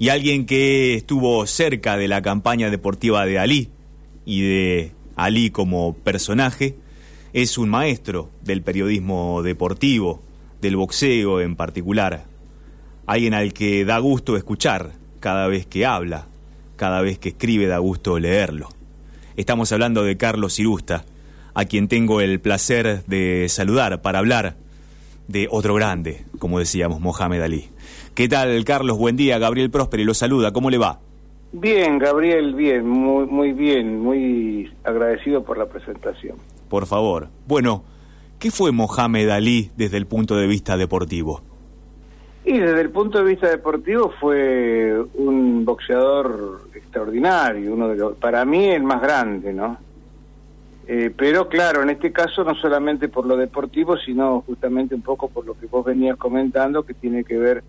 y alguien que estuvo cerca de la campaña deportiva de Ali y de Ali como personaje, es un maestro del periodismo deportivo, del boxeo en particular, alguien al que da gusto escuchar cada vez que habla, cada vez que escribe da gusto leerlo. Estamos hablando de Carlos Irusta, a quien tengo el placer de saludar para hablar de otro grande, como decíamos, Mohamed Ali. ¿Qué tal, Carlos? Buen día. Gabriel Prósperi lo saluda. ¿Cómo le va? Bien, Gabriel, bien, muy, muy bien, muy agradecido por la presentación. Por favor. Bueno, ¿qué fue Mohamed Ali desde el punto de vista deportivo? Y desde el punto de vista deportivo fue un boxeador extraordinario, uno de los, para mí el más grande, ¿no? Eh, pero claro, en este caso no solamente por lo deportivo, sino justamente un poco por lo que vos venías comentando, que tiene que ver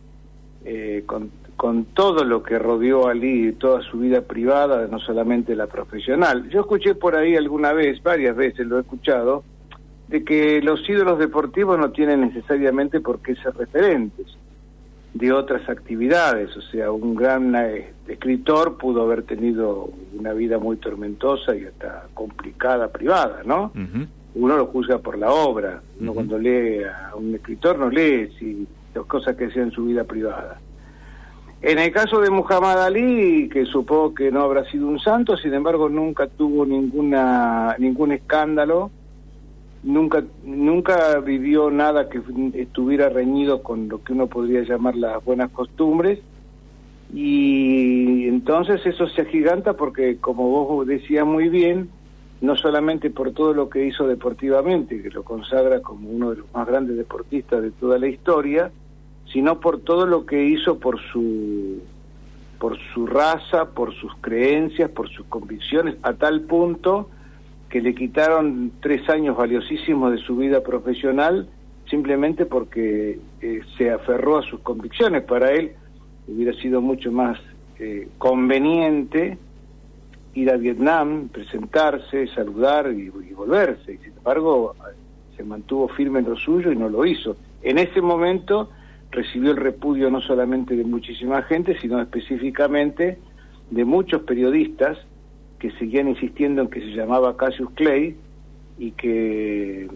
eh, con, con, todo lo que rodeó a Ali, toda su vida privada, no solamente la profesional. Yo escuché por ahí alguna vez, varias veces lo he escuchado, de que los ídolos deportivos no tienen necesariamente por qué ser referentes de otras actividades, o sea, un gran eh, escritor pudo haber tenido una vida muy tormentosa y hasta complicada privada, ¿no? Uno lo juzga por la obra, uno cuando lee a un escritor no lee si las cosas que hacía en su vida privada. En el caso de Muhammad Ali, que supongo que no habrá sido un santo, sin embargo nunca tuvo ninguna ningún escándalo, nunca nunca vivió nada que estuviera reñido con lo que uno podría llamar las buenas costumbres y entonces eso se agiganta porque como vos decías muy bien no solamente por todo lo que hizo deportivamente que lo consagra como uno de los más grandes deportistas de toda la historia sino por todo lo que hizo por su por su raza por sus creencias por sus convicciones a tal punto que le quitaron tres años valiosísimos de su vida profesional simplemente porque eh, se aferró a sus convicciones. Para él hubiera sido mucho más eh, conveniente ir a Vietnam, presentarse, saludar y, y, volverse. Sin embargo, se mantuvo firme en lo suyo y no lo hizo. En ese momento recibió el repudio no solamente de muchísima gente, sino específicamente de muchos periodistas que seguían insistiendo en que se llamaba Cassius Clay y que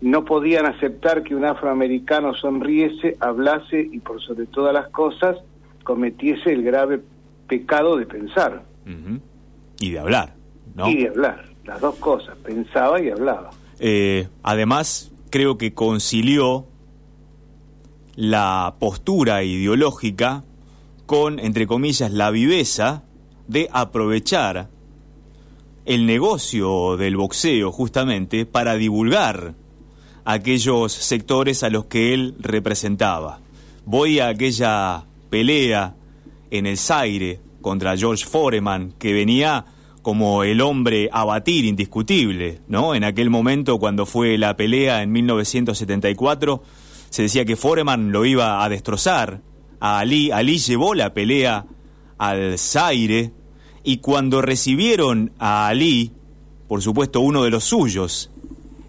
no podían aceptar que un afroamericano sonriese, hablase y por sobre todas las cosas cometiese el grave pecado de pensar. Y de hablar, ¿no? Y de hablar, las dos cosas, pensaba y hablaba. Eh, además, creo que concilió la postura ideológica con, entre comillas, la viveza de aprovechar el negocio del boxeo justamente para divulgar aquellos sectores a los que él representaba. Voy a aquella pelea en el Zaire contra George Foreman, que venía como el hombre a batir indiscutible, ¿no? En aquel momento cuando fue la pelea en 1974, se decía que Foreman lo iba a destrozar a Ali. Ali llevó la pelea al Zaire y cuando recibieron a Ali, por supuesto uno de los suyos,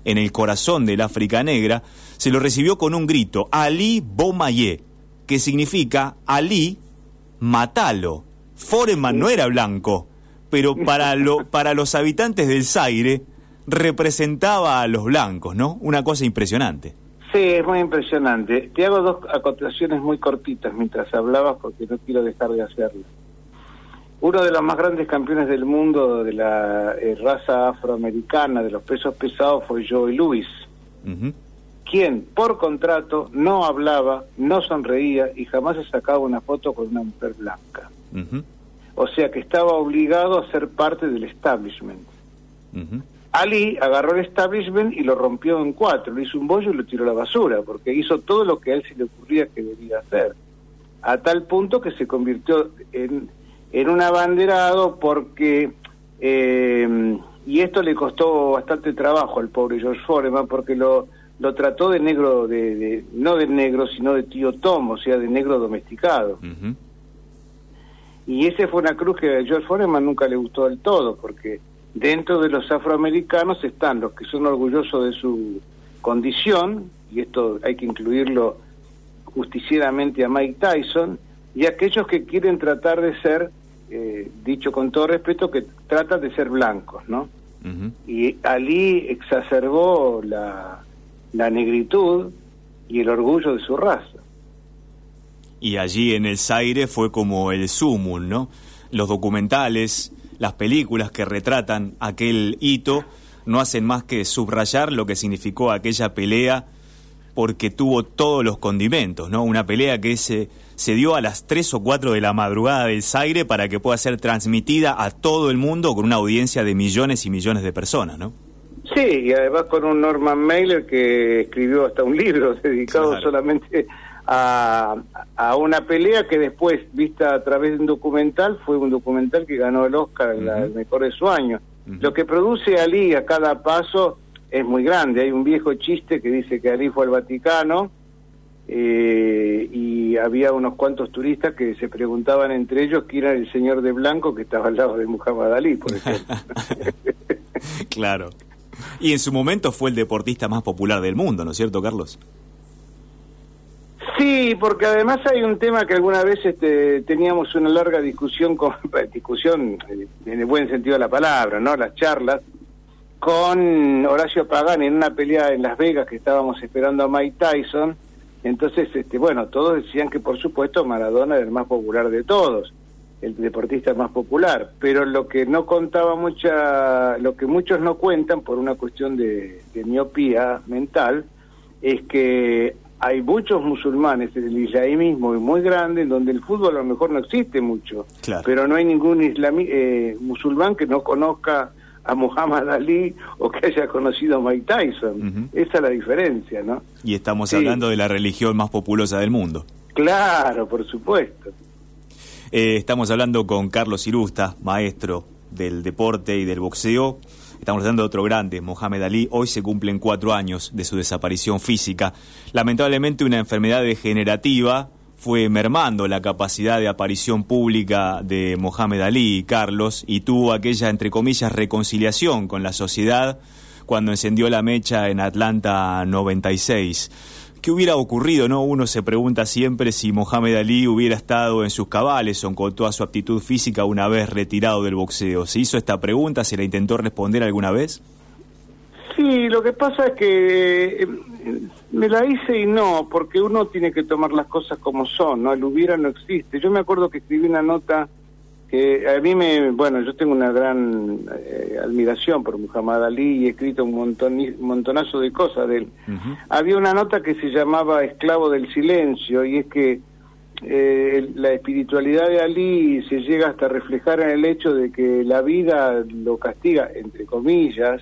en el corazón del África Negra, se lo recibió con un grito, Ali Bomayé, que significa Ali, matalo. Foreman no era blanco, pero para, lo, para los habitantes del Zaire representaba a los blancos, ¿no? Una cosa impresionante. Sí, es muy impresionante. Te hago dos acotaciones muy cortitas mientras hablabas porque no quiero dejar de hacerlo. Uno de los más grandes campeones del mundo de la eh, raza afroamericana, de los pesos pesados, fue Joey Lewis, quien por contrato no hablaba, no sonreía y jamás se sacaba una foto con una mujer blanca. O sea que estaba obligado a ser parte del establishment. Ali agarró el establishment y lo rompió en cuatro, le hizo un bollo y lo tiró a la basura, porque hizo todo lo que a él se le ocurría que debía hacer. A tal punto que se convirtió en en un abanderado porque, eh, y esto le costó bastante trabajo al pobre George Foreman porque lo, lo trató de negro, de, no de negro, sino de tío Tom, o sea, de negro domesticado. Y esa fue una cruz que a George Foreman nunca le gustó del todo, porque dentro de los afroamericanos están los que son orgullosos de su condición, y esto hay que incluirlo justicieramente a Mike Tyson, y aquellos que quieren tratar de ser, eh, dicho con todo respeto, que tratan de ser blancos, ¿no? Y Ali exacerbó la, la negritud y el orgullo de su raza. Y allí en el Zaire fue como el sumum, ¿no? Los documentales, las películas que retratan aquel hito no hacen más que subrayar lo que significó aquella pelea porque tuvo todos los condimentos, ¿no? Una pelea que se, se dio a las 3 o 4 de la madrugada del Zaire para que pueda ser transmitida a todo el mundo con una audiencia de millones y millones de personas, ¿no? Sí, y además con un Norman Mailer que escribió hasta un libro dedicado solamente a, a, una pelea que después, vista a través de un documental, fue un documental que ganó el Oscar, el mejor de su año. Lo que produce Ali a cada paso es muy grande. Hay un viejo chiste que dice que Ali fue al Vaticano eh, y había unos cuantos turistas que se preguntaban entre ellos quién era el señor de blanco que estaba al lado de Muhammad Ali, por ejemplo. claro. Y en su momento fue el deportista más popular del mundo, ¿no es cierto, Carlos? Sí, porque además hay un tema que alguna vez este, teníamos una larga discusión, con, discusión eh, en el buen sentido de la palabra, ¿no? Las charlas, con Horacio Pagani en una pelea en Las Vegas que estábamos esperando a Mike Tyson. Entonces, este, bueno, todos decían que por supuesto Maradona era el más popular de todos, el deportista más popular, pero lo que no contaba mucha, lo que muchos no cuentan por una cuestión de miopía mental, es que hay muchos musulmanes, el islamismo es muy grande, en donde el fútbol a lo mejor no existe mucho, pero no hay ningún islamí, eh, musulmán que no conozca a Muhammad Ali o que haya conocido a Mike Tyson. Esa es la diferencia, ¿no? Y estamos hablando de la religión más populosa del mundo. Claro, por supuesto. Eh, estamos hablando con Carlos Irusta, maestro del deporte y del boxeo. Estamos hablando de otro grande, Mohamed Ali. Hoy se cumplen cuatro años de su desaparición física. Lamentablemente una enfermedad degenerativa fue mermando la capacidad de aparición pública de Mohamed Ali, Carlos, y tuvo aquella, entre comillas, reconciliación con la sociedad cuando encendió la mecha en Atlanta 96. ¿Qué hubiera ocurrido, no? Uno se pregunta siempre si Mohamed Ali hubiera estado en sus cabales o con toda su aptitud física una vez retirado del boxeo. ¿Se hizo esta pregunta? ¿Se la intentó responder alguna vez? Sí, lo que pasa es que eh, me la hice y no, porque uno tiene que tomar las cosas como son, ¿no? El hubiera no existe. Yo me acuerdo que escribí una nota que a mí me, bueno, yo tengo una gran eh, admiración por Muhammad Ali y he escrito un, montón, montonazo de cosas de él. Había una nota que se llamaba Esclavo del Silencio y es que eh, la espiritualidad de Ali se llega hasta reflejar en el hecho de que la vida lo castiga, entre comillas,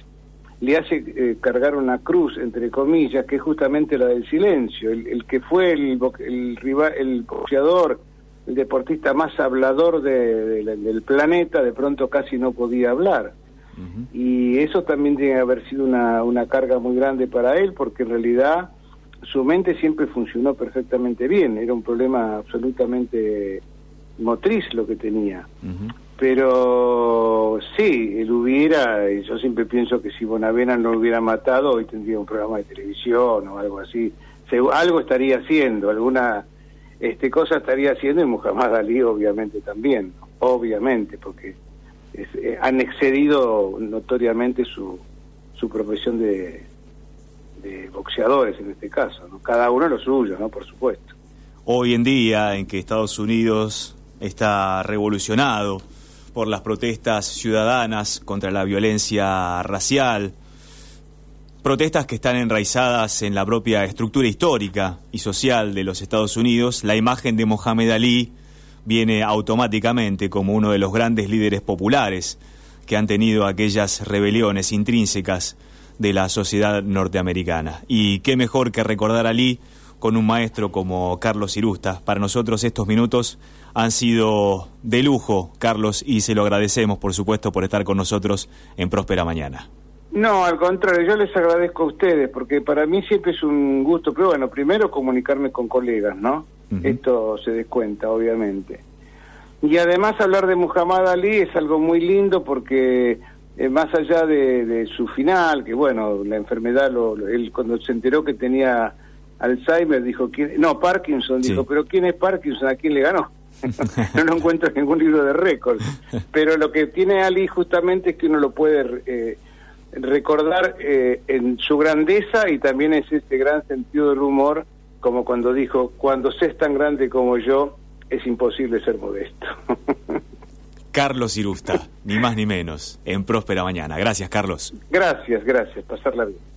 le hace eh, cargar una cruz, entre comillas, que es justamente la del silencio. El, que fue el, el, rival, el boxeador el deportista más hablador del planeta, de pronto casi no podía hablar. Y eso también tiene que haber sido una, una carga muy grande para él, porque en realidad su mente siempre funcionó perfectamente bien, era un problema absolutamente motriz lo que tenía. Pero sí, él hubiera, y yo siempre pienso que si Bonavena no lo hubiera matado, hoy tendría un programa de televisión o algo así. algo estaría haciendo, alguna este cosa estaría haciendo y Muhammad Ali obviamente también, obviamente, porque eh, han excedido notoriamente su, su profesión de, de boxeadores en este caso, ¿no? cada uno lo suyo, ¿no? por supuesto. Hoy en día en que Estados Unidos está revolucionado por las protestas ciudadanas contra la violencia racial, protestas que están enraizadas en la propia estructura histórica y social de los Estados Unidos, la imagen de Mohamed Ali viene automáticamente como uno de los grandes líderes populares que han tenido aquellas rebeliones intrínsecas de la sociedad norteamericana. Y qué mejor que recordar a Ali con un maestro como Carlos Irusta. Para nosotros estos minutos han sido de lujo, Carlos, y se lo agradecemos, por supuesto, por estar con nosotros en Próspera Mañana. No, al contrario, yo les agradezco a ustedes, porque para mí siempre es un gusto, pero bueno, primero comunicarme con colegas, ¿no? Esto se descuenta, obviamente. Y además hablar de Muhammad Ali es algo muy lindo porque eh, más allá de, su final, que bueno, la enfermedad, lo, él cuando se enteró que tenía Alzheimer dijo, ¿quién? no, Parkinson, dijo, pero ¿quién es Parkinson? ¿A quién le ganó? no lo encuentro en ningún libro de récords. Pero lo que tiene Ali justamente es que uno lo puede eh, recordar eh, en su grandeza y también es ese gran sentido del humor, como cuando dijo, cuando seas tan grande como yo, es imposible ser modesto. Carlos Irusta, ni más ni menos, en Próspera Mañana. Gracias, Carlos. Gracias, gracias. Pasarla bien.